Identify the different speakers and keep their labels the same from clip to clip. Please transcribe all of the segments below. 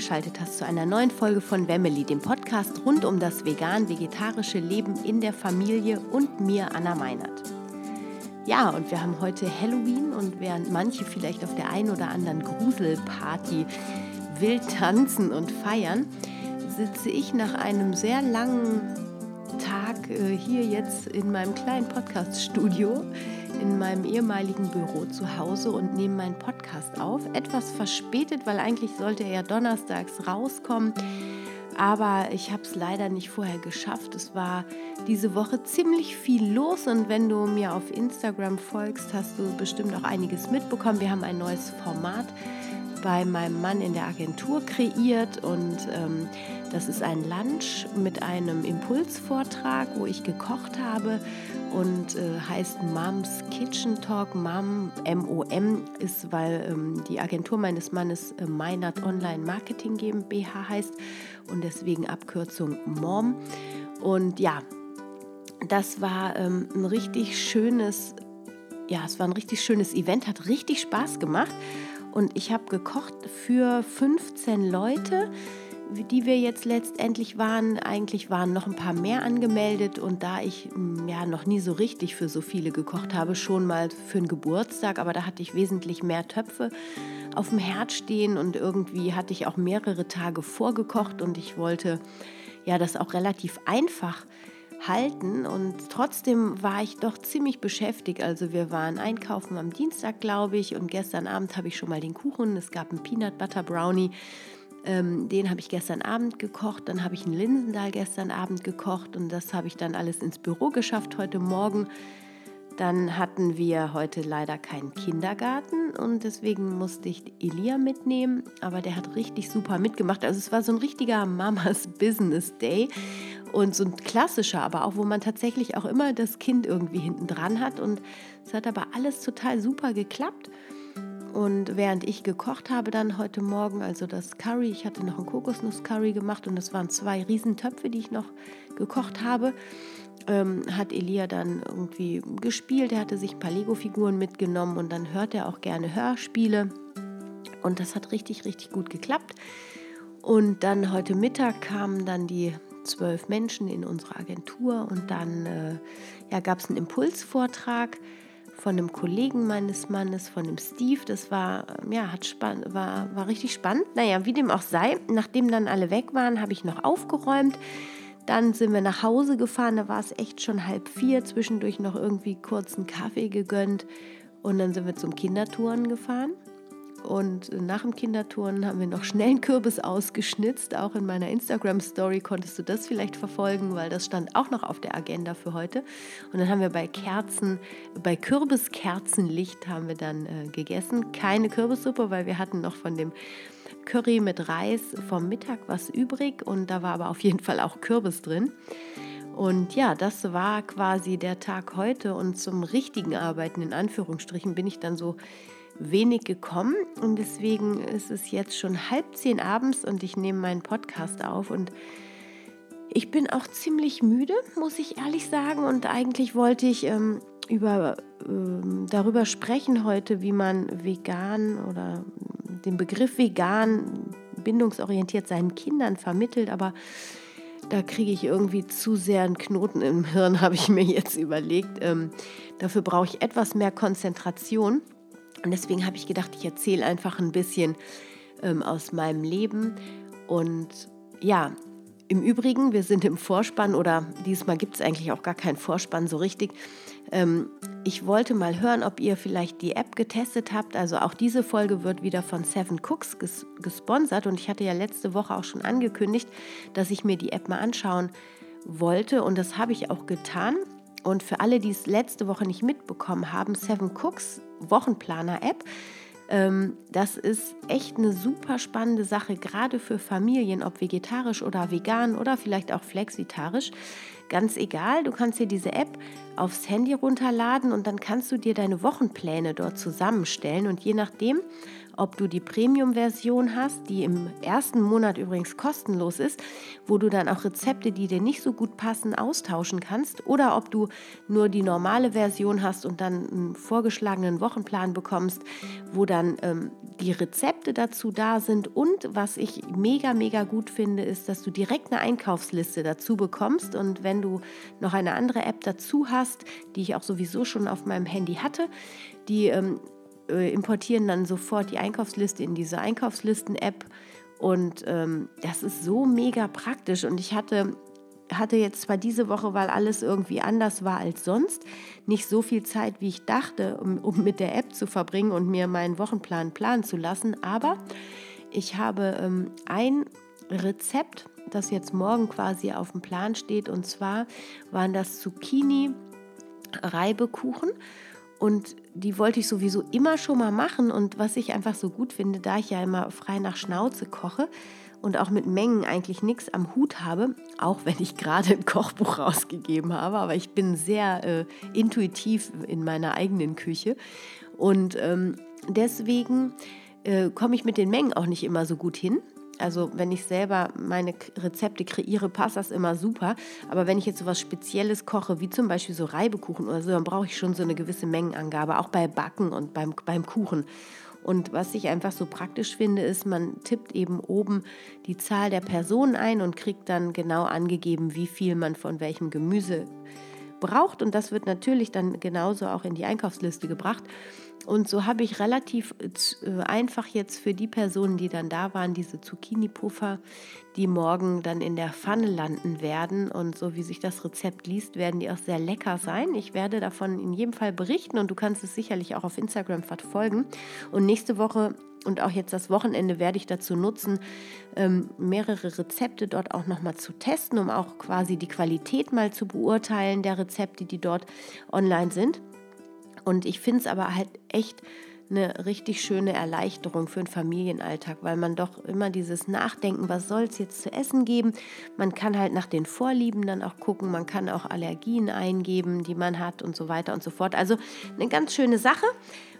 Speaker 1: eingeschaltet hast zu einer neuen Folge von Wemmeli, dem Podcast rund um das vegan-vegetarische Leben in der Familie und mir, Anna Meinert. Ja, und wir haben heute Halloween und während manche vielleicht auf der einen oder anderen Gruselparty wild tanzen und feiern, sitze ich nach einem sehr langen Tag äh, hier jetzt in meinem kleinen Podcast-Studio in meinem ehemaligen Büro zu Hause und nehme meinen Podcast auf. Etwas verspätet, weil eigentlich sollte er ja donnerstags rauskommen. Aber ich habe es leider nicht vorher geschafft. Es war diese Woche ziemlich viel los und wenn du mir auf Instagram folgst, hast du bestimmt auch einiges mitbekommen. Wir haben ein neues Format bei meinem Mann in der Agentur kreiert und ähm, das ist ein Lunch mit einem Impulsvortrag, wo ich gekocht habe und äh, heißt Moms Kitchen Talk. Mom, M-O-M, ist, weil ähm, die Agentur meines Mannes äh, Meinert Online Marketing GmbH heißt und deswegen Abkürzung Mom. Und ja, das war ähm, ein richtig schönes, ja, es war ein richtig schönes Event, hat richtig Spaß gemacht. Und ich habe gekocht für 15 Leute die wir jetzt letztendlich waren, eigentlich waren noch ein paar mehr angemeldet. Und da ich mm, ja noch nie so richtig für so viele gekocht habe, schon mal für einen Geburtstag, aber da hatte ich wesentlich mehr Töpfe auf dem Herd stehen und irgendwie hatte ich auch mehrere Tage vorgekocht. Und ich wollte ja das auch relativ einfach halten und trotzdem war ich doch ziemlich beschäftigt. Also wir waren einkaufen am Dienstag, glaube ich, und gestern Abend habe ich schon mal den Kuchen. Es gab einen Peanut Butter Brownie ähm, den habe ich gestern Abend gekocht. Dann habe ich einen Linsendahl gestern Abend gekocht und das habe ich dann alles ins Büro geschafft heute Morgen. Dann hatten wir heute leider keinen Kindergarten und deswegen musste ich Elia mitnehmen. Aber der hat richtig super mitgemacht. Also es war so ein richtiger Mamas Business Day und so ein klassischer, aber auch wo man tatsächlich auch immer das Kind irgendwie hinten dran hat. Und es hat aber alles total super geklappt. Und während ich gekocht habe dann heute Morgen, also das Curry, ich hatte noch ein Kokosnuss-Curry gemacht und das waren zwei Riesentöpfe, die ich noch gekocht habe, ähm, hat Elia dann irgendwie gespielt. Er hatte sich ein paar Lego-Figuren mitgenommen und dann hört er auch gerne Hörspiele. Und das hat richtig, richtig gut geklappt. Und dann heute Mittag kamen dann die zwölf Menschen in unsere Agentur und dann äh, ja, gab es einen Impulsvortrag von einem Kollegen meines Mannes, von dem Steve. Das war, ja, hat spann war, war richtig spannend. Naja, wie dem auch sei, nachdem dann alle weg waren, habe ich noch aufgeräumt. Dann sind wir nach Hause gefahren, da war es echt schon halb vier, zwischendurch noch irgendwie kurz einen Kaffee gegönnt und dann sind wir zum Kindertouren gefahren. Und nach dem Kinderturnen haben wir noch schnell einen Kürbis ausgeschnitzt. Auch in meiner Instagram-Story konntest du das vielleicht verfolgen, weil das stand auch noch auf der Agenda für heute. Und dann haben wir bei Kerzen, bei Kürbiskerzenlicht haben wir dann äh, gegessen. Keine Kürbissuppe, weil wir hatten noch von dem Curry mit Reis vom Mittag was übrig. Und da war aber auf jeden Fall auch Kürbis drin. Und ja, das war quasi der Tag heute. Und zum richtigen Arbeiten, in Anführungsstrichen, bin ich dann so wenig gekommen und deswegen ist es jetzt schon halb zehn abends und ich nehme meinen Podcast auf und ich bin auch ziemlich müde, muss ich ehrlich sagen. Und eigentlich wollte ich ähm, über, ähm, darüber sprechen heute, wie man vegan oder den Begriff vegan bindungsorientiert seinen Kindern vermittelt. Aber da kriege ich irgendwie zu sehr einen Knoten im Hirn, habe ich mir jetzt überlegt. Ähm, dafür brauche ich etwas mehr Konzentration. Und deswegen habe ich gedacht, ich erzähle einfach ein bisschen ähm, aus meinem Leben. Und ja, im Übrigen, wir sind im Vorspann oder diesmal gibt es eigentlich auch gar keinen Vorspann so richtig. Ähm, ich wollte mal hören, ob ihr vielleicht die App getestet habt. Also auch diese Folge wird wieder von Seven Cooks ges gesponsert und ich hatte ja letzte Woche auch schon angekündigt, dass ich mir die App mal anschauen wollte und das habe ich auch getan. Und für alle, die es letzte Woche nicht mitbekommen haben, Seven Cooks Wochenplaner-App. Ähm, das ist echt eine super spannende Sache, gerade für Familien, ob vegetarisch oder vegan oder vielleicht auch flexitarisch. Ganz egal, du kannst dir diese App aufs Handy runterladen und dann kannst du dir deine Wochenpläne dort zusammenstellen und je nachdem, ob du die Premium-Version hast, die im ersten Monat übrigens kostenlos ist, wo du dann auch Rezepte, die dir nicht so gut passen, austauschen kannst, oder ob du nur die normale Version hast und dann einen vorgeschlagenen Wochenplan bekommst, wo dann ähm, die Rezepte dazu da sind. Und was ich mega, mega gut finde, ist, dass du direkt eine Einkaufsliste dazu bekommst. Und wenn du noch eine andere App dazu hast, die ich auch sowieso schon auf meinem Handy hatte, die ähm, äh, importieren dann sofort die Einkaufsliste in diese Einkaufslisten-App. Und ähm, das ist so mega praktisch. Und ich hatte, hatte jetzt zwar diese Woche, weil alles irgendwie anders war als sonst, nicht so viel Zeit, wie ich dachte, um, um mit der App zu verbringen und mir meinen Wochenplan planen zu lassen. Aber ich habe ähm, ein Rezept, das jetzt morgen quasi auf dem Plan steht. Und zwar waren das Zucchini-Reibekuchen. Und die wollte ich sowieso immer schon mal machen. Und was ich einfach so gut finde, da ich ja immer frei nach Schnauze koche und auch mit Mengen eigentlich nichts am Hut habe, auch wenn ich gerade ein Kochbuch rausgegeben habe, aber ich bin sehr äh, intuitiv in meiner eigenen Küche. Und ähm, deswegen äh, komme ich mit den Mengen auch nicht immer so gut hin. Also wenn ich selber meine Rezepte kreiere, passt das immer super. Aber wenn ich jetzt so was Spezielles koche, wie zum Beispiel so Reibekuchen oder so, dann brauche ich schon so eine gewisse Mengenangabe, auch bei Backen und beim, beim Kuchen. Und was ich einfach so praktisch finde, ist, man tippt eben oben die Zahl der Personen ein und kriegt dann genau angegeben, wie viel man von welchem Gemüse braucht. Und das wird natürlich dann genauso auch in die Einkaufsliste gebracht. Und so habe ich relativ äh, einfach jetzt für die Personen, die dann da waren, diese Zucchini-Puffer, die morgen dann in der Pfanne landen werden. Und so wie sich das Rezept liest, werden die auch sehr lecker sein. Ich werde davon in jedem Fall berichten und du kannst es sicherlich auch auf Instagram verfolgen. Und nächste Woche und auch jetzt das Wochenende werde ich dazu nutzen, ähm, mehrere Rezepte dort auch nochmal zu testen, um auch quasi die Qualität mal zu beurteilen der Rezepte, die dort online sind. Und ich finde es aber halt echt eine richtig schöne Erleichterung für den Familienalltag, weil man doch immer dieses Nachdenken, was soll es jetzt zu essen geben? Man kann halt nach den Vorlieben dann auch gucken, man kann auch Allergien eingeben, die man hat und so weiter und so fort. Also eine ganz schöne Sache,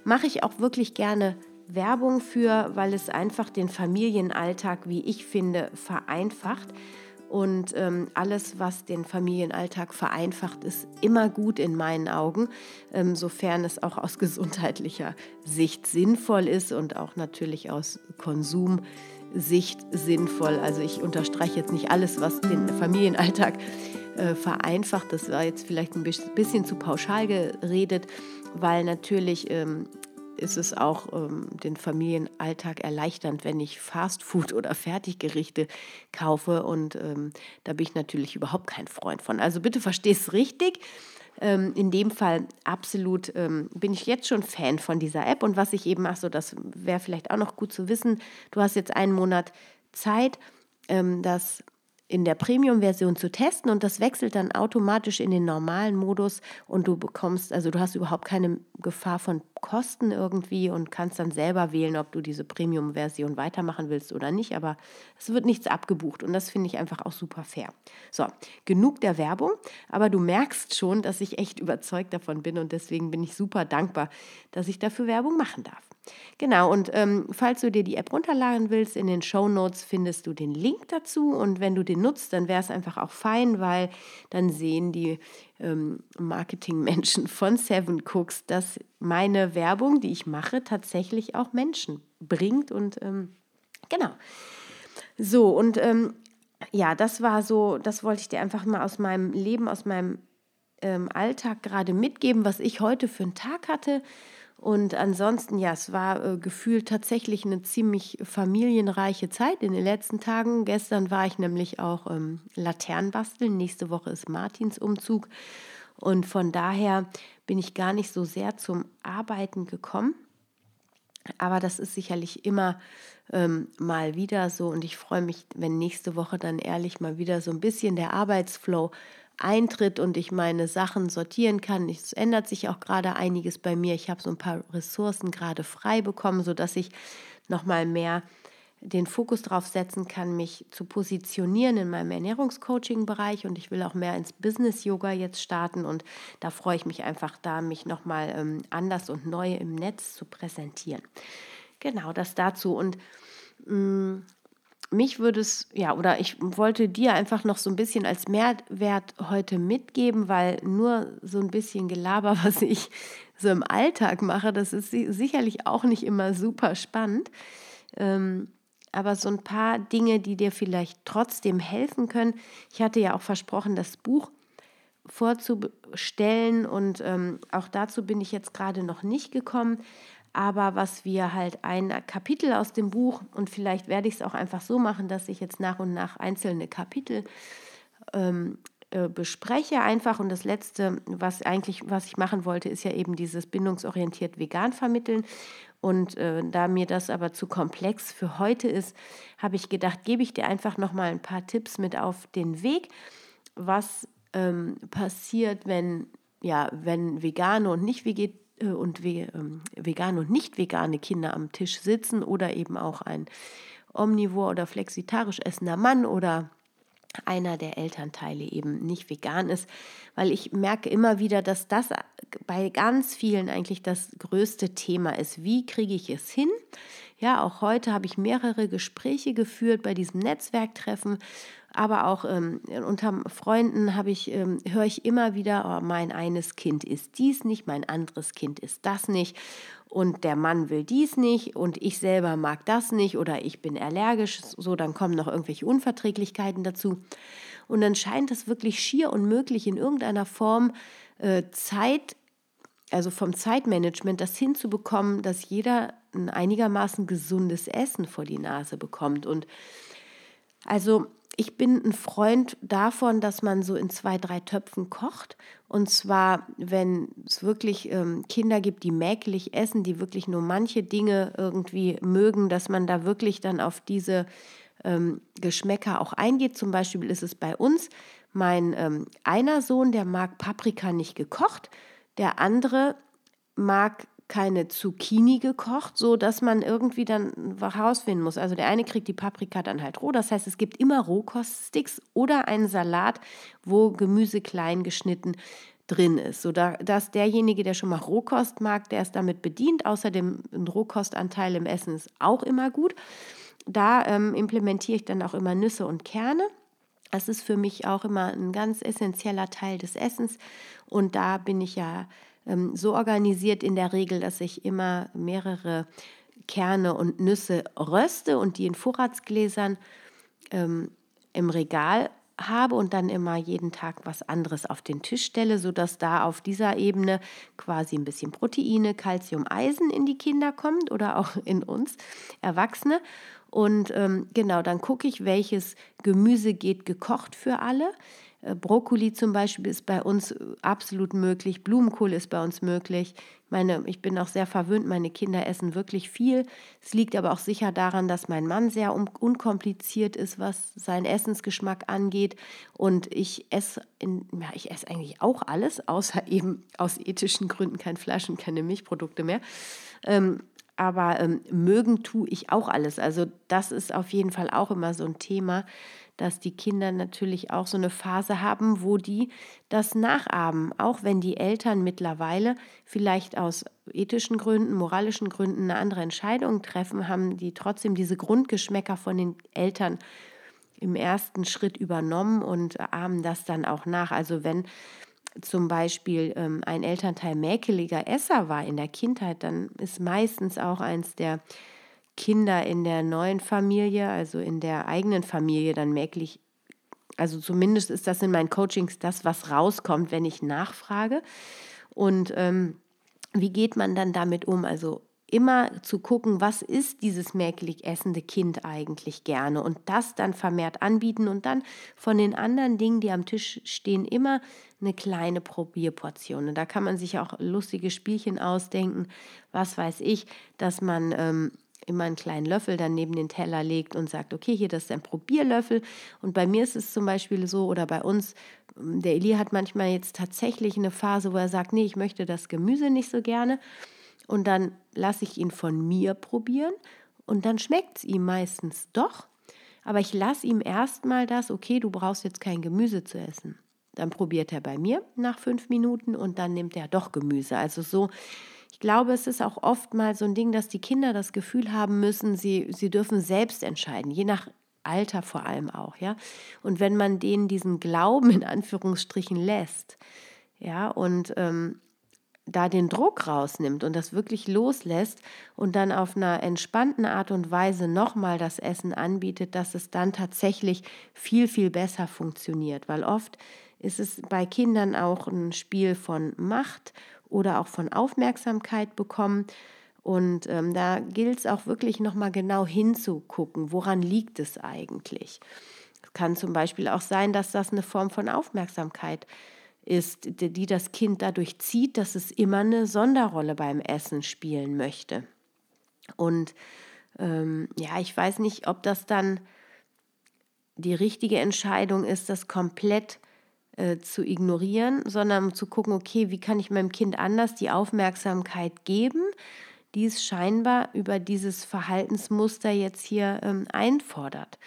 Speaker 1: mache ich auch wirklich gerne Werbung für, weil es einfach den Familienalltag, wie ich finde, vereinfacht. Und ähm, alles, was den Familienalltag vereinfacht, ist immer gut in meinen Augen, ähm, sofern es auch aus gesundheitlicher Sicht sinnvoll ist und auch natürlich aus Konsumsicht sinnvoll. Also ich unterstreiche jetzt nicht alles, was den Familienalltag äh, vereinfacht. Das war jetzt vielleicht ein bisschen zu pauschal geredet, weil natürlich ähm, ist es auch ähm, den Familienalltag erleichternd, wenn ich Fastfood oder Fertiggerichte kaufe. Und ähm, da bin ich natürlich überhaupt kein Freund von. Also bitte verstehst es richtig. Ähm, in dem Fall absolut ähm, bin ich jetzt schon Fan von dieser App. Und was ich eben, ach so, das wäre vielleicht auch noch gut zu wissen. Du hast jetzt einen Monat Zeit, ähm, das in der Premium-Version zu testen und das wechselt dann automatisch in den normalen Modus und du bekommst, also du hast überhaupt keine Gefahr von Kosten irgendwie und kannst dann selber wählen, ob du diese Premium-Version weitermachen willst oder nicht, aber es wird nichts abgebucht und das finde ich einfach auch super fair. So, genug der Werbung, aber du merkst schon, dass ich echt überzeugt davon bin und deswegen bin ich super dankbar, dass ich dafür Werbung machen darf. Genau, und ähm, falls du dir die App runterladen willst, in den Show Notes findest du den Link dazu. Und wenn du den nutzt, dann wäre es einfach auch fein, weil dann sehen die ähm, Marketingmenschen von Seven Cooks, dass meine Werbung, die ich mache, tatsächlich auch Menschen bringt. Und ähm, genau. So, und ähm, ja, das war so, das wollte ich dir einfach mal aus meinem Leben, aus meinem ähm, Alltag gerade mitgeben, was ich heute für einen Tag hatte. Und ansonsten, ja, es war äh, gefühlt tatsächlich eine ziemlich familienreiche Zeit in den letzten Tagen. Gestern war ich nämlich auch ähm, Laternenbasteln. Nächste Woche ist Martins Umzug. Und von daher bin ich gar nicht so sehr zum Arbeiten gekommen. Aber das ist sicherlich immer ähm, mal wieder so. Und ich freue mich, wenn nächste Woche dann ehrlich mal wieder so ein bisschen der Arbeitsflow eintritt und ich meine Sachen sortieren kann. Es ändert sich auch gerade einiges bei mir. Ich habe so ein paar Ressourcen gerade frei bekommen, sodass ich nochmal mehr den Fokus darauf setzen kann, mich zu positionieren in meinem Ernährungscoaching-Bereich und ich will auch mehr ins Business-Yoga jetzt starten und da freue ich mich einfach da, mich nochmal ähm, anders und neu im Netz zu präsentieren. genau, das dazu. Und mh, mm, mich würde es, ja, oder ich wollte dir einfach noch so ein bisschen als Mehrwert heute mitgeben, weil nur so ein bisschen Gelaber, was ich so im Alltag mache, das ist sicherlich auch nicht immer super spannend. Ähm, aber so ein paar Dinge, die dir vielleicht trotzdem helfen können. Ich hatte ja auch versprochen, das Buch vorzustellen und ähm, auch dazu bin ich jetzt gerade noch nicht gekommen. Aber was wir halt ein Kapitel aus dem Buch und vielleicht werde ich es auch einfach so machen, dass ich jetzt nach und nach einzelne Kapitel ähm, äh, bespreche einfach. Und das letzte, was eigentlich was ich machen wollte, ist ja eben dieses bindungsorientiert vegan vermitteln. Und äh, da mir das aber zu komplex für heute ist, habe ich gedacht, gebe ich dir einfach noch mal ein paar Tipps mit auf den Weg, was ähm, passiert, wenn ja, wenn vegane und nicht und ähm, vegane und nicht vegane Kinder am Tisch sitzen oder eben auch ein omnivor oder flexitarisch essender Mann oder einer der Elternteile eben nicht vegan ist, weil ich merke immer wieder, dass das bei ganz vielen eigentlich das größte Thema ist. Wie kriege ich es hin? Ja, auch heute habe ich mehrere Gespräche geführt bei diesem Netzwerktreffen, aber auch ähm, unter Freunden habe ich, ähm, höre ich immer wieder, oh, mein eines Kind ist dies nicht, mein anderes Kind ist das nicht und der Mann will dies nicht und ich selber mag das nicht oder ich bin allergisch, so dann kommen noch irgendwelche Unverträglichkeiten dazu. Und dann scheint es wirklich schier unmöglich in irgendeiner Form äh, Zeit, also vom Zeitmanagement, das hinzubekommen, dass jeder ein einigermaßen gesundes Essen vor die Nase bekommt. Und also ich bin ein Freund davon, dass man so in zwei, drei Töpfen kocht. Und zwar, wenn es wirklich ähm, Kinder gibt, die mäkelig essen, die wirklich nur manche Dinge irgendwie mögen, dass man da wirklich dann auf diese ähm, Geschmäcker auch eingeht. Zum Beispiel ist es bei uns mein ähm, einer Sohn, der mag Paprika nicht gekocht, der andere mag keine Zucchini gekocht, so dass man irgendwie dann herausfinden muss. Also der eine kriegt die Paprika dann halt roh. Das heißt, es gibt immer Rohkoststicks oder einen Salat, wo Gemüse klein geschnitten drin ist, so dass derjenige, der schon mal Rohkost mag, der ist damit bedient. Außerdem ein Rohkostanteil im Essen ist auch immer gut. Da ähm, implementiere ich dann auch immer Nüsse und Kerne. Das ist für mich auch immer ein ganz essentieller Teil des Essens. Und da bin ich ja ähm, so organisiert in der Regel, dass ich immer mehrere Kerne und Nüsse röste und die in Vorratsgläsern ähm, im Regal habe und dann immer jeden Tag was anderes auf den Tisch stelle, sodass da auf dieser Ebene quasi ein bisschen Proteine, Kalzium, Eisen in die Kinder kommt oder auch in uns Erwachsene. Und ähm, genau, dann gucke ich, welches Gemüse geht gekocht für alle. Äh, Brokkoli zum Beispiel ist bei uns äh, absolut möglich. Blumenkohl ist bei uns möglich. Ich meine, ich bin auch sehr verwöhnt. Meine Kinder essen wirklich viel. Es liegt aber auch sicher daran, dass mein Mann sehr unkompliziert ist, was seinen Essensgeschmack angeht. Und ich esse, in, ja, ich esse eigentlich auch alles, außer eben aus ethischen Gründen kein Fleisch und keine Milchprodukte mehr. Ähm, aber ähm, mögen tue ich auch alles. Also das ist auf jeden Fall auch immer so ein Thema dass die Kinder natürlich auch so eine Phase haben, wo die das nachahmen, auch wenn die Eltern mittlerweile vielleicht aus ethischen Gründen, moralischen Gründen eine andere Entscheidung treffen, haben die trotzdem diese Grundgeschmäcker von den Eltern im ersten Schritt übernommen und ahmen das dann auch nach. Also wenn zum Beispiel ähm, ein Elternteil mäkeliger Esser war in der Kindheit, dann ist meistens auch eins der Kinder in der neuen Familie, also in der eigenen Familie dann merklich, also zumindest ist das in meinen Coachings das, was rauskommt, wenn ich nachfrage. Und ähm, wie geht man dann damit um? Also immer zu gucken, was ist dieses merklich essende Kind eigentlich gerne und das dann vermehrt anbieten und dann von den anderen Dingen, die am Tisch stehen, immer eine kleine Probierportion. Und da kann man sich auch lustige Spielchen ausdenken, was weiß ich, dass man ähm, immer einen kleinen Löffel dann neben den Teller legt und sagt, okay, hier, das ist ein Probierlöffel. Und bei mir ist es zum Beispiel so, oder bei uns, der Eli hat manchmal jetzt tatsächlich eine Phase, wo er sagt, nee, ich möchte das Gemüse nicht so gerne. Und dann lasse ich ihn von mir probieren und dann schmeckt es ihm meistens doch. Aber ich lasse ihm erstmal das, okay, du brauchst jetzt kein Gemüse zu essen. Dann probiert er bei mir nach fünf Minuten und dann nimmt er doch Gemüse. Also so ich glaube, es ist auch oft mal so ein Ding, dass die Kinder das Gefühl haben müssen, sie, sie dürfen selbst entscheiden, je nach Alter vor allem auch, ja. Und wenn man denen diesen Glauben in Anführungsstrichen lässt, ja, und ähm, da den Druck rausnimmt und das wirklich loslässt und dann auf einer entspannten Art und Weise nochmal das Essen anbietet, dass es dann tatsächlich viel, viel besser funktioniert. Weil oft ist es bei Kindern auch ein Spiel von Macht oder auch von Aufmerksamkeit bekommen. Und ähm, da gilt es auch wirklich nochmal genau hinzugucken, woran liegt es eigentlich. Es kann zum Beispiel auch sein, dass das eine Form von Aufmerksamkeit ist, die das Kind dadurch zieht, dass es immer eine Sonderrolle beim Essen spielen möchte. Und ähm, ja, ich weiß nicht, ob das dann die richtige Entscheidung ist, das komplett äh, zu ignorieren, sondern zu gucken, okay, wie kann ich meinem Kind anders die Aufmerksamkeit geben, die es scheinbar über dieses Verhaltensmuster jetzt hier ähm, einfordert.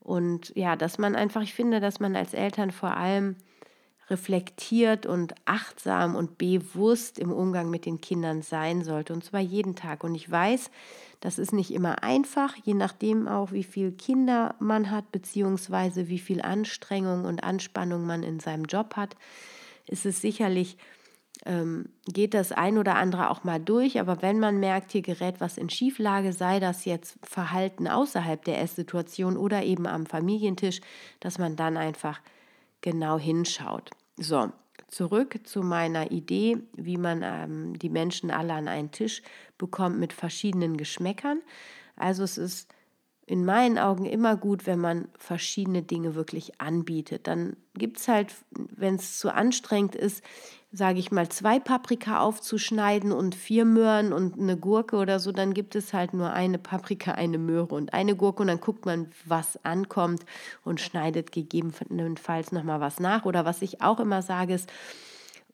Speaker 1: Und ja, dass man einfach, ich finde, dass man als Eltern vor allem reflektiert und achtsam und bewusst im Umgang mit den Kindern sein sollte. Und zwar jeden Tag. Und ich weiß, das ist nicht immer einfach, je nachdem auch, wie viele Kinder man hat, beziehungsweise wie viel Anstrengung und Anspannung man in seinem Job hat. Ist es sicherlich ähm, geht das ein oder andere auch mal durch, aber wenn man merkt, hier gerät was in Schieflage, sei das jetzt Verhalten außerhalb der Esssituation oder eben am Familientisch, dass man dann einfach genau hinschaut. So, zurück zu meiner Idee, wie man ähm, die Menschen alle an einen Tisch bekommt mit verschiedenen Geschmäckern. Also es ist in meinen Augen immer gut, wenn man verschiedene Dinge wirklich anbietet. Dann gibt es halt, wenn es zu anstrengend ist, sage ich mal, zwei Paprika aufzuschneiden und vier Möhren und eine Gurke oder so, dann gibt es halt nur eine Paprika, eine Möhre und eine Gurke und dann guckt man, was ankommt und schneidet gegebenenfalls nochmal was nach. Oder was ich auch immer sage, ist,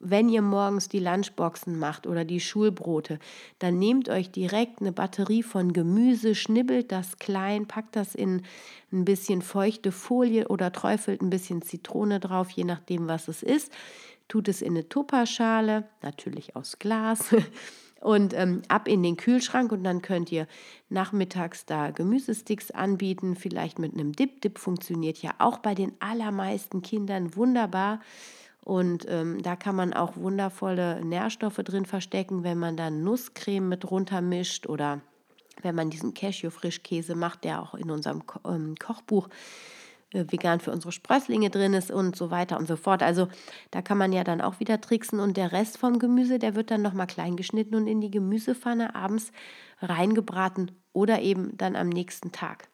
Speaker 1: wenn ihr morgens die Lunchboxen macht oder die Schulbrote, dann nehmt euch direkt eine Batterie von Gemüse, schnibbelt das klein, packt das in ein bisschen feuchte Folie oder träufelt ein bisschen Zitrone drauf, je nachdem, was es ist. Tut es in eine Tupperschale, natürlich aus Glas. Und ähm, ab in den Kühlschrank und dann könnt ihr nachmittags da Gemüsesticks anbieten, vielleicht mit einem Dip. Dip funktioniert ja auch bei den allermeisten Kindern wunderbar. Und ähm, da kann man auch wundervolle Nährstoffe drin verstecken, wenn man dann Nusscreme mit runtermischt oder wenn man diesen Cashew-Frischkäse macht, der auch in unserem Ko ähm, Kochbuch vegan für unsere Sprösslinge drin ist und so weiter und so fort. Also da kann man ja dann auch wieder tricksen und der Rest vom Gemüse, der wird dann nochmal klein geschnitten und in die Gemüsepfanne abends reingebraten oder eben dann am nächsten Tag.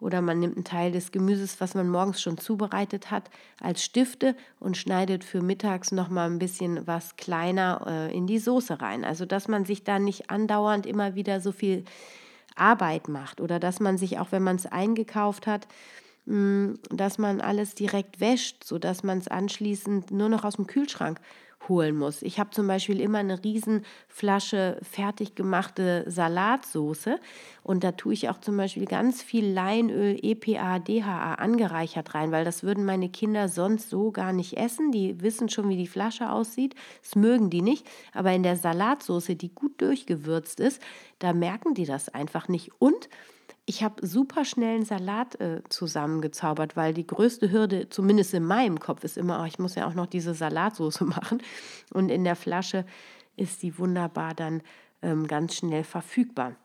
Speaker 1: Oder man nimmt einen Teil des Gemüses, was man morgens schon zubereitet hat, als Stifte und schneidet für mittags nochmal ein bisschen was kleiner äh, in die Soße rein. Also dass man sich da nicht andauernd immer wieder so viel Arbeit macht oder dass man sich auch, wenn man es eingekauft hat, dass man alles direkt wäscht, sodass man es anschließend nur noch aus dem Kühlschrank holen muss. Ich habe zum Beispiel immer eine riesen Flasche fertig gemachte Salatsoße und da tue ich auch zum Beispiel ganz viel Leinöl, EPA, DHA angereichert rein, weil das würden meine Kinder sonst so gar nicht essen. Die wissen schon, wie die Flasche aussieht. Das mögen die nicht. Aber in der Salatsoße, die gut durchgewürzt ist, da merken die das einfach nicht. Und ich habe super schnell einen Salat äh, zusammengezaubert, weil die größte Hürde, zumindest in meinem Kopf, ist immer, oh, ich muss ja auch noch diese Salatsoße machen. Und in der Flasche ist die wunderbar dann ähm, ganz schnell verfügbar.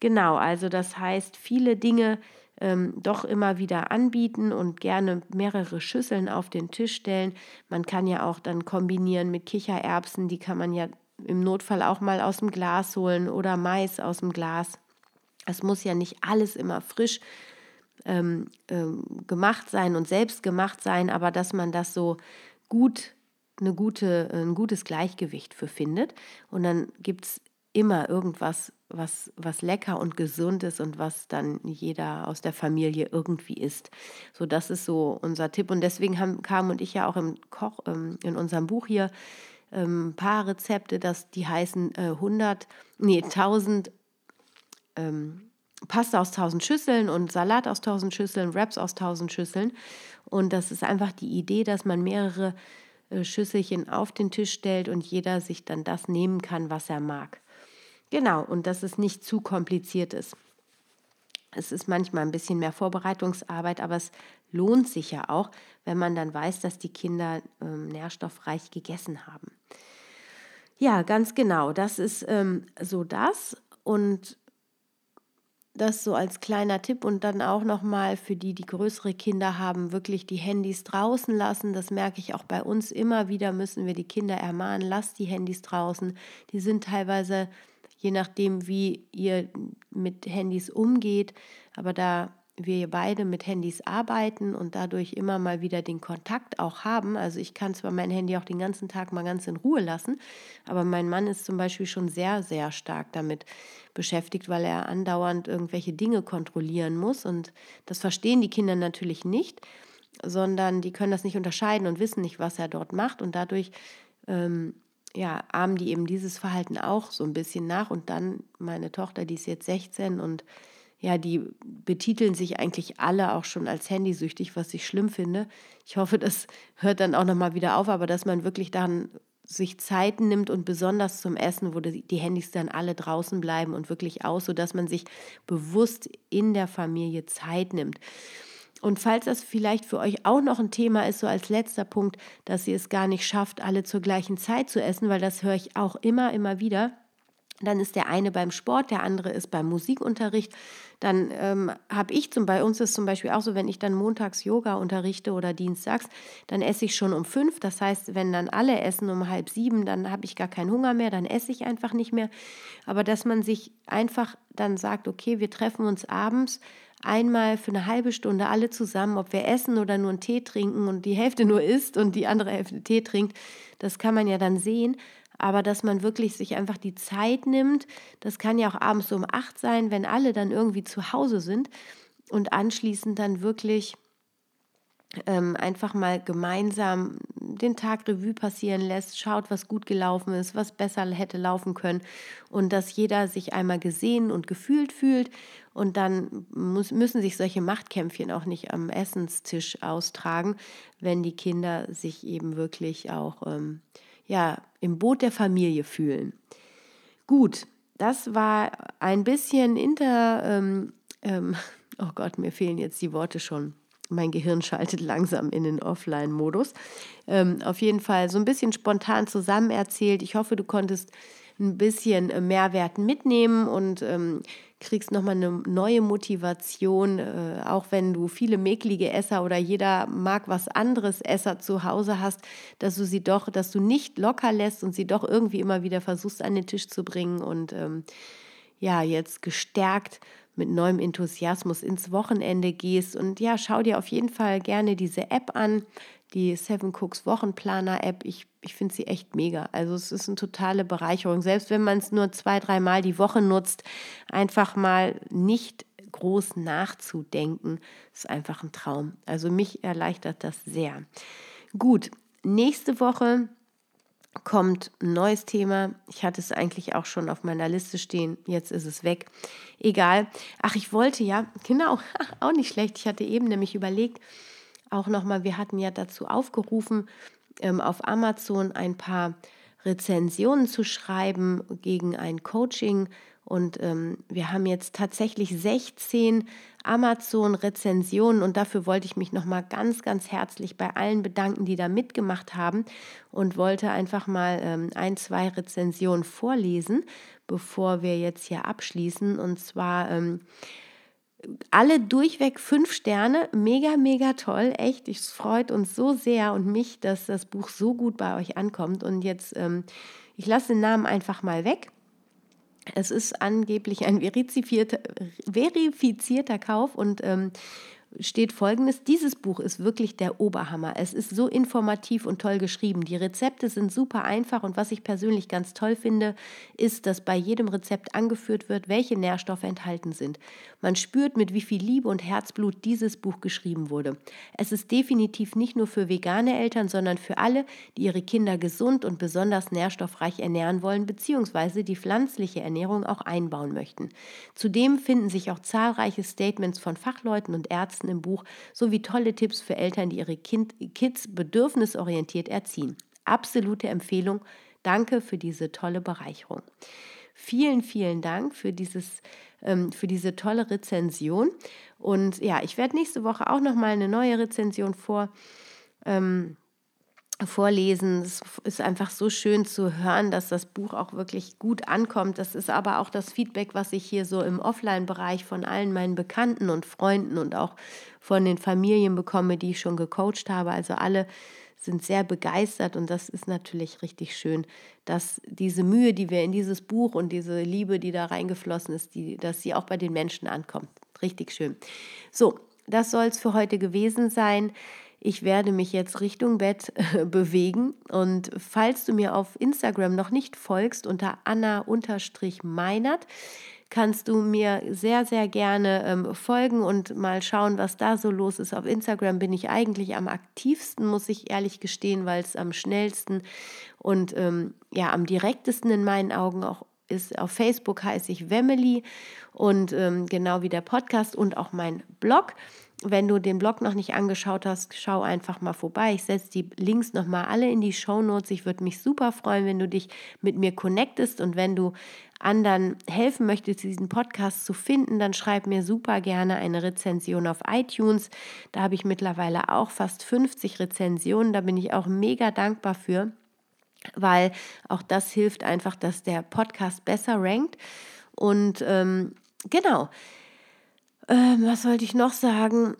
Speaker 1: Genau, also das heißt, viele Dinge ähm, doch immer wieder anbieten und gerne mehrere Schüsseln auf den Tisch stellen. Man kann ja auch dann kombinieren mit Kichererbsen, die kann man ja im Notfall auch mal aus dem Glas holen oder Mais aus dem Glas. Es muss ja nicht alles immer frisch ähm, ähm, gemacht sein und selbst gemacht sein, aber dass man das so gut, eine gute, ein gutes Gleichgewicht für findet. Und dann gibt es immer irgendwas, was, was lecker und gesund ist und was dann jeder aus der Familie irgendwie isst. So, das ist so unser Tipp. Und deswegen haben Carmen und ich ja auch im Koch, ähm, in unserem Buch hier ähm, ein paar Rezepte, dass die heißen äh, 100, nee, 1000 ähm, Pasta aus tausend Schüsseln und Salat aus tausend Schüsseln, Wraps aus tausend Schüsseln. Und das ist einfach die Idee, dass man mehrere äh, Schüsselchen auf den Tisch stellt und jeder sich dann das nehmen kann, was er mag. Genau, und dass es nicht zu kompliziert ist. Es ist manchmal ein bisschen mehr Vorbereitungsarbeit, aber es lohnt sich ja auch, wenn man dann weiß, dass die Kinder ähm, nährstoffreich gegessen haben. Ja, ganz genau. Das ist ähm, so das. Und das so als kleiner Tipp und dann auch nochmal für die, die größere Kinder haben, wirklich die Handys draußen lassen. Das merke ich auch bei uns immer wieder, müssen wir die Kinder ermahnen, lasst die Handys draußen. Die sind teilweise, je nachdem, wie ihr mit Handys umgeht, aber da wir beide mit Handys arbeiten und dadurch immer mal wieder den Kontakt auch haben. Also ich kann zwar mein Handy auch den ganzen Tag mal ganz in Ruhe lassen, aber mein Mann ist zum Beispiel schon sehr, sehr stark damit beschäftigt, weil er andauernd irgendwelche Dinge kontrollieren muss. Und das verstehen die Kinder natürlich nicht, sondern die können das nicht unterscheiden und wissen nicht, was er dort macht. Und dadurch ähm, ja, ahmen die eben dieses Verhalten auch so ein bisschen nach. Und dann meine Tochter, die ist jetzt 16 und ja, die betiteln sich eigentlich alle auch schon als handysüchtig, was ich schlimm finde. Ich hoffe, das hört dann auch nochmal wieder auf, aber dass man wirklich dann sich Zeiten nimmt und besonders zum Essen, wo die Handys dann alle draußen bleiben und wirklich aus, sodass man sich bewusst in der Familie Zeit nimmt. Und falls das vielleicht für euch auch noch ein Thema ist, so als letzter Punkt, dass ihr es gar nicht schafft, alle zur gleichen Zeit zu essen, weil das höre ich auch immer, immer wieder, dann ist der eine beim Sport, der andere ist beim Musikunterricht. Dann ähm, habe ich zum bei uns ist zum Beispiel auch so, wenn ich dann montags Yoga unterrichte oder dienstags, dann esse ich schon um fünf. Das heißt, wenn dann alle essen um halb sieben, dann habe ich gar keinen Hunger mehr, dann esse ich einfach nicht mehr. Aber dass man sich einfach dann sagt, okay, wir treffen uns abends einmal für eine halbe Stunde alle zusammen, ob wir essen oder nur einen Tee trinken und die Hälfte nur isst und die andere Hälfte Tee trinkt, das kann man ja dann sehen aber dass man wirklich sich einfach die Zeit nimmt. Das kann ja auch abends um acht sein, wenn alle dann irgendwie zu Hause sind und anschließend dann wirklich ähm, einfach mal gemeinsam den Tag Revue passieren lässt, schaut, was gut gelaufen ist, was besser hätte laufen können und dass jeder sich einmal gesehen und gefühlt fühlt und dann muss, müssen sich solche Machtkämpfchen auch nicht am Essenstisch austragen, wenn die Kinder sich eben wirklich auch ähm, ja, im Boot der Familie fühlen. Gut, das war ein bisschen inter, ähm, ähm, oh Gott, mir fehlen jetzt die Worte schon. Mein Gehirn schaltet langsam in den Offline-Modus. Ähm, auf jeden Fall so ein bisschen spontan zusammen erzählt. Ich hoffe, du konntest ein bisschen äh, Mehrwert mitnehmen und ähm, kriegst nochmal eine neue Motivation, äh, auch wenn du viele mäkelige Esser oder jeder mag was anderes Esser zu Hause hast, dass du sie doch, dass du nicht locker lässt und sie doch irgendwie immer wieder versuchst an den Tisch zu bringen und ähm, ja, jetzt gestärkt mit neuem Enthusiasmus ins Wochenende gehst. Und ja, schau dir auf jeden Fall gerne diese App an die Seven Cooks Wochenplaner App. Ich, ich finde sie echt mega. Also es ist eine totale Bereicherung. Selbst wenn man es nur zwei, dreimal die Woche nutzt, einfach mal nicht groß nachzudenken, ist einfach ein Traum. Also mich erleichtert das sehr. Gut, nächste Woche kommt ein neues Thema. Ich hatte es eigentlich auch schon auf meiner Liste stehen. Jetzt ist es weg. Egal. Ach, ich wollte ja, genau, auch nicht schlecht. Ich hatte eben nämlich überlegt, auch nochmal, wir hatten ja dazu aufgerufen, ähm, auf Amazon ein paar Rezensionen zu schreiben gegen ein Coaching. Und ähm, wir haben jetzt tatsächlich 16 Amazon-Rezensionen und dafür wollte ich mich nochmal ganz, ganz herzlich bei allen bedanken, die da mitgemacht haben und wollte einfach mal ähm, ein, zwei Rezensionen vorlesen, bevor wir jetzt hier abschließen. Und zwar ähm, alle durchweg fünf Sterne. Mega, mega toll. Echt, es freut uns so sehr und mich, dass das Buch so gut bei euch ankommt. Und jetzt, ähm, ich lasse den Namen einfach mal weg. Es ist angeblich ein verifizierter, Kauf und ähm, steht folgendes, dieses Buch ist wirklich der Oberhammer. Es ist so informativ und toll geschrieben. Die Rezepte sind super einfach und was ich persönlich ganz toll finde, ist, dass bei jedem Rezept angeführt wird, welche Nährstoffe enthalten sind. Man spürt, mit wie viel Liebe und Herzblut dieses Buch geschrieben wurde. Es ist definitiv nicht nur für vegane Eltern, sondern für alle, die ihre Kinder gesund und besonders nährstoffreich ernähren wollen bzw. die pflanzliche Ernährung auch einbauen möchten. Zudem finden sich auch zahlreiche Statements von Fachleuten und Ärzten, Herzen im Buch sowie tolle Tipps für Eltern, die ihre kind, Kids bedürfnisorientiert erziehen. Absolute Empfehlung. Danke für diese tolle Bereicherung. Vielen, vielen Dank für, dieses, ähm, für diese tolle Rezension. Und ja, ich werde nächste Woche auch noch mal eine neue Rezension vor. Ähm, vorlesen. Es ist einfach so schön zu hören, dass das Buch auch wirklich gut ankommt. Das ist aber auch das Feedback, was ich hier so im Offline-Bereich von allen meinen Bekannten und Freunden und auch von den Familien bekomme, die ich schon gecoacht habe. Also alle sind sehr begeistert und das ist natürlich richtig schön, dass diese Mühe, die wir in dieses Buch und diese Liebe, die da reingeflossen ist, die, dass sie auch bei den Menschen ankommt. Richtig schön. So, das soll es für heute gewesen sein ich werde mich jetzt Richtung Bett äh, bewegen. Und falls du mir auf Instagram noch nicht folgst, unter Anna-Meinert, kannst du mir sehr, sehr gerne ähm, folgen und mal schauen, was da so los ist. Auf Instagram bin ich eigentlich am aktivsten, muss ich ehrlich gestehen, weil es am schnellsten und ähm, ja am direktesten in meinen Augen auch ist. Auf Facebook heiße ich Wemily und ähm, genau wie der Podcast und auch mein Blog. Wenn du den Blog noch nicht angeschaut hast, schau einfach mal vorbei. Ich setze die Links nochmal alle in die Show Notes. Ich würde mich super freuen, wenn du dich mit mir connectest und wenn du anderen helfen möchtest, diesen Podcast zu finden, dann schreib mir super gerne eine Rezension auf iTunes. Da habe ich mittlerweile auch fast 50 Rezensionen. Da bin ich auch mega dankbar für, weil auch das hilft einfach, dass der Podcast besser rankt. Und ähm, genau. Ähm, was wollte ich noch sagen?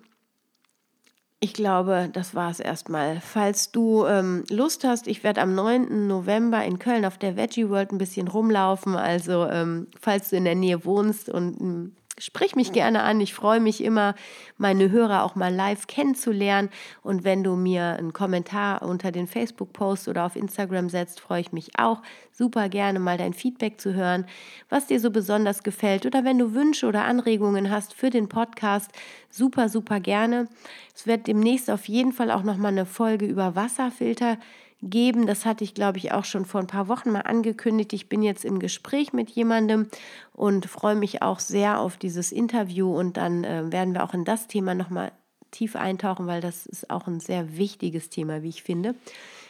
Speaker 1: Ich glaube, das war es erstmal. Falls du ähm, Lust hast, ich werde am 9. November in Köln auf der Veggie World ein bisschen rumlaufen. Also, ähm, falls du in der Nähe wohnst und ein sprich mich gerne an. Ich freue mich immer, meine Hörer auch mal live kennenzulernen. Und wenn du mir einen Kommentar unter den Facebook-Post oder auf Instagram setzt, freue ich mich auch super gerne mal dein Feedback zu hören, was dir so besonders gefällt. Oder wenn du Wünsche oder Anregungen hast für den Podcast, super, super gerne. Es wird demnächst auf jeden Fall auch nochmal eine Folge über Wasserfilter geben. Das hatte ich, glaube ich, auch schon vor ein paar Wochen mal angekündigt. Ich bin jetzt im Gespräch mit jemandem und freue mich auch sehr auf dieses Interview und dann äh, werden wir auch in das Thema nochmal tief eintauchen, weil das ist auch ein sehr wichtiges Thema, wie ich finde.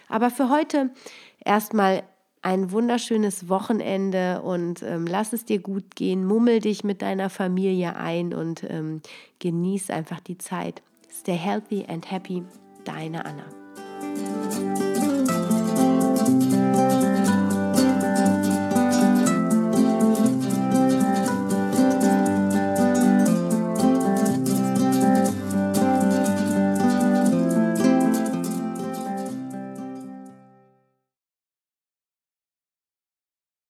Speaker 1: Aber für heute erstmal ein wunderschönes Wochenende und ähm, lass es dir gut gehen. Mummel dich mit deiner Familie ein und ähm, genieß einfach die Zeit. Stay healthy and happy. Deine Anna.